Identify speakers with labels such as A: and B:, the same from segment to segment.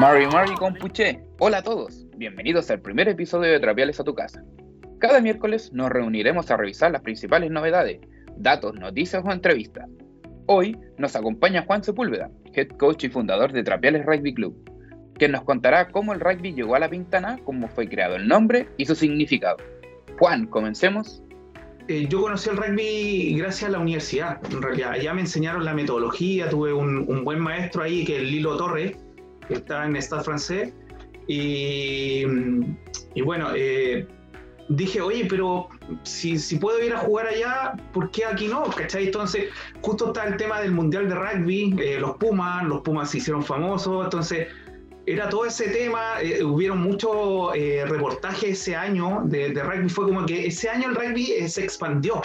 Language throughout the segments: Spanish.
A: Mari Mari Compuche, hola a todos, bienvenidos al primer episodio de Trapiales a tu casa. Cada miércoles nos reuniremos a revisar las principales novedades, datos, noticias o entrevistas. Hoy nos acompaña Juan Sepúlveda, head coach y fundador de Trapiales Rugby Club, quien nos contará cómo el rugby llegó a la Pintana, cómo fue creado el nombre y su significado. Juan, comencemos.
B: Eh, yo conocí el rugby gracias a la universidad, en realidad. Allá me enseñaron la metodología, tuve un, buen maestro ahí, que es Lilo Torres, que está en Estado francés. Y, y bueno, eh, dije, oye, pero si, si, puedo ir a jugar allá, ¿por qué aquí no? ¿Cachai? Entonces, justo está el tema del Mundial de Rugby, eh, los Pumas, los Pumas se hicieron famosos, entonces era todo ese tema, eh, hubieron muchos eh, reportajes ese año de, rugby, fue como que ese año el rugby eh, se expandió,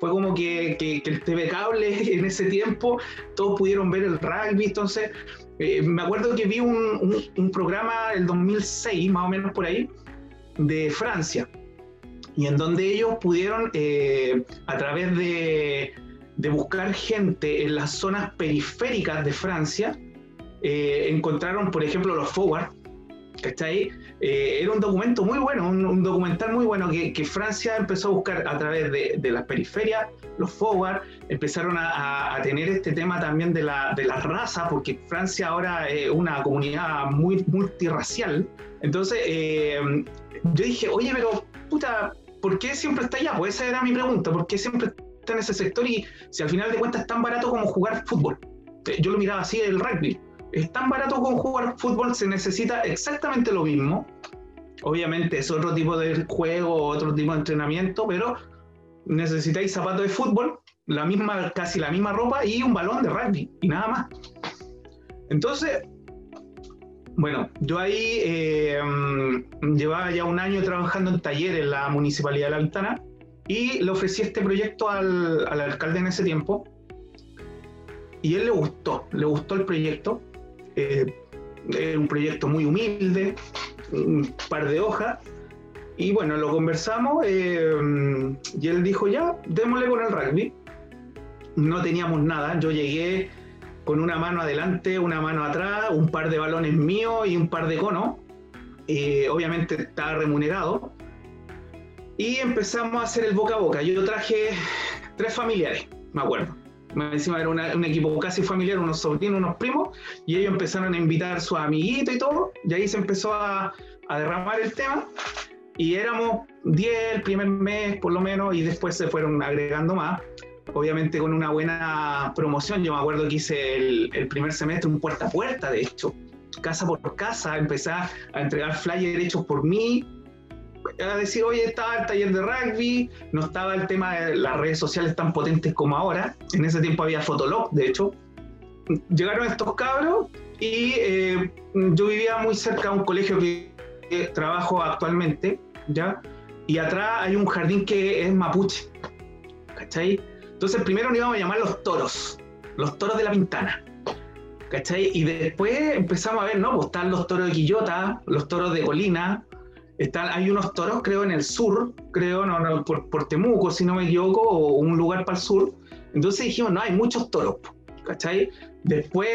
B: fue como que, el TV Cable en ese tiempo, todos pudieron ver el rugby, entonces me acuerdo que vi un, un, programa el 2006, más o menos por ahí, de Francia, y en donde ellos pudieron, a través de, de buscar gente en las zonas periféricas de Francia, eh, encontraron, por ejemplo, los forward, ¿cachai? Eh, era un documento muy bueno, un, documental muy bueno que, Francia empezó a buscar a través de, de las periferias, los forward, empezaron a, tener este tema también de la, de la raza, porque Francia ahora es una comunidad muy multirracial. Entonces, eh, yo dije, oye, pero puta, ¿por qué siempre está allá? Pues esa era mi pregunta, ¿por qué siempre está en ese sector y si al final de cuentas es tan barato como jugar fútbol? Yo lo miraba así, el rugby es tan barato como jugar fútbol, se necesita exactamente lo mismo. Obviamente es otro tipo de juego, otro tipo de entrenamiento, pero necesitáis zapatos de fútbol, la misma, casi la misma ropa y un balón de rugby y nada más. Entonces, bueno, yo ahí eh, llevaba ya un año trabajando en taller en la Municipalidad de La Ventana y le ofrecí este proyecto al, al alcalde en ese tiempo y él le gustó, le gustó el proyecto eh, un proyecto muy humilde, un par de hojas. Y bueno, lo conversamos eh, y él dijo, ya, démosle con el rugby. No teníamos nada, yo llegué con una mano adelante, una mano atrás, un par de balones míos y un par de conos. Eh, obviamente estaba remunerado. Y empezamos a hacer el boca a boca. Yo traje tres familiares, me acuerdo encima era un equipo casi familiar, unos sobrinos, unos primos, y ellos empezaron a invitar a sus amiguitos y todo, y ahí se empezó a, derramar el tema, y éramos 10 el primer mes por lo menos, y después se fueron agregando más, obviamente con una buena promoción, yo me acuerdo que hice el, el primer semestre un puerta a puerta, de hecho, casa por casa, empecé a entregar flyers hechos por mí, a decir, oye, estaba el taller de rugby, no estaba el tema de las redes sociales tan potentes como ahora. En ese tiempo había Fotolog, de hecho. Llegaron estos cabros y eh, yo vivía muy cerca de un colegio que, trabajo actualmente, ¿ya? Y atrás hay un jardín que es mapuche, ¿cachai? Entonces primero nos íbamos a llamar los toros, los toros de la pintana. ¿Cachai? Y después empezamos a ver, ¿no? Pues están los toros de Quillota, los toros de Colina, hay unos toros, creo, en el sur, creo, no, por, Temuco, si no me equivoco, o un lugar para el sur. Entonces dijimos, no, hay muchos toros, ¿cachai? Después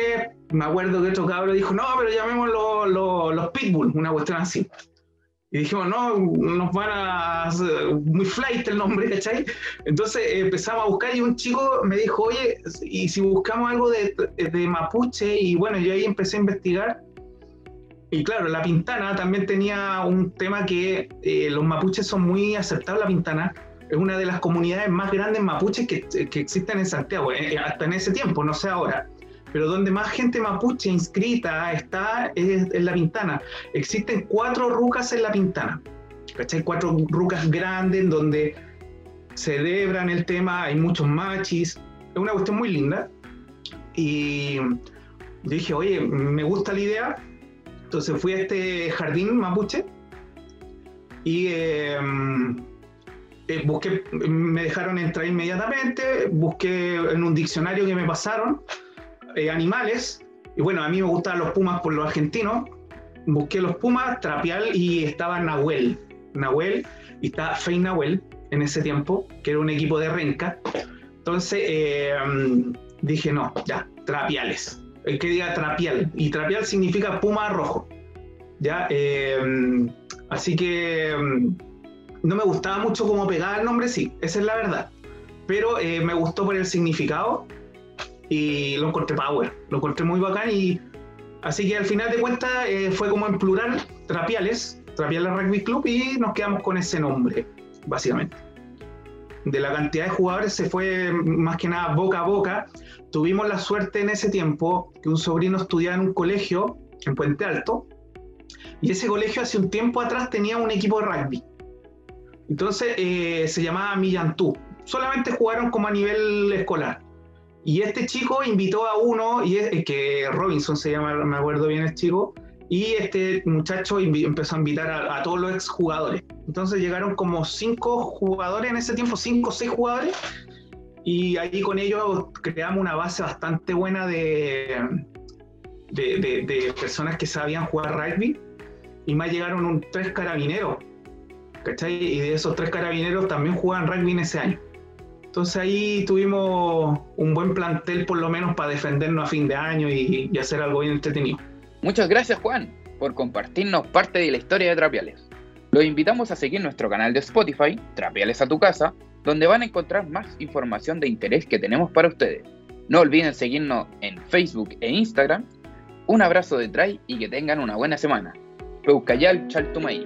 B: me acuerdo que otro cabro dijo, no, pero llamémoslo los pitbull, una cuestión así. Y dijimos, no, nos van a muy flight el nombre, ¿cachai? Entonces empezamos a buscar y un chico me dijo, oye, ¿y si buscamos algo de, de mapuche? Y bueno, yo ahí empecé a investigar y claro, la Pintana también tenía un tema que eh, los mapuches son muy aceptados, la Pintana es una de las comunidades más grandes mapuches que, que existen en Santiago, eh, hasta en ese tiempo, no sé ahora. Pero donde más gente mapuche inscrita está es en la Pintana. Existen cuatro rucas en la Pintana. ¿Cachai? Cuatro rucas grandes donde celebran el tema, hay muchos machis. Es una cuestión muy linda. Y dije, oye, me gusta la idea, entonces fui a este jardín mapuche y em, eh, busqué, me dejaron entrar inmediatamente, busqué en un diccionario que me pasaron eh, animales, y bueno, a mí me gustaban los pumas por los argentinos, busqué los pumas, trapial y estaba Nahuel, Nahuel, y estaba Fey Nahuel en ese tiempo, que era un equipo de renca. Entonces em, dije, no, ya, trapiales eh, que diga trapial, y trapial significa puma rojo. ¿ya? Eh, así que mm, no me gustaba mucho cómo pegaba el nombre, sí, esa es la verdad. Pero eh, me gustó por el significado y lo encontré power, lo encontré muy bacán y así que al final de cuentas fue como en plural, Trapiales, Trapiales Rugby Club y nos quedamos con ese nombre, básicamente de la cantidad de jugadores se fue más que nada boca a boca. Tuvimos la suerte en ese tiempo que un sobrino estudiaba en un colegio en Puente Alto y ese colegio hace un tiempo atrás tenía un equipo de rugby. Entonces eh, se llamaba Millantú. Solamente jugaron como a nivel escolar. Y este chico invitó a uno, y es, que Robinson se llama, me acuerdo bien el chico, y este muchacho empezó a invitar a, todos los exjugadores. Entonces llegaron como cinco jugadores en ese tiempo, cinco o seis jugadores, y ahí con ellos creamos una base bastante buena de, de, personas que sabían jugar rugby, y más llegaron un, tres carabineros, ¿cachai? Y de esos tres carabineros también jugaban rugby en ese año. Entonces ahí tuvimos un buen plantel por lo menos para defendernos a fin de año y hacer algo bien entretenido.
A: Muchas gracias Juan por compartirnos parte de la historia de Trapiales. Los invitamos a seguir nuestro canal de Spotify, Trapiales a tu casa, donde van a encontrar más información de interés que tenemos para ustedes. No olviden seguirnos en Facebook e Instagram. Un abrazo de Try y que tengan una buena semana. Peucayal Chaltumay.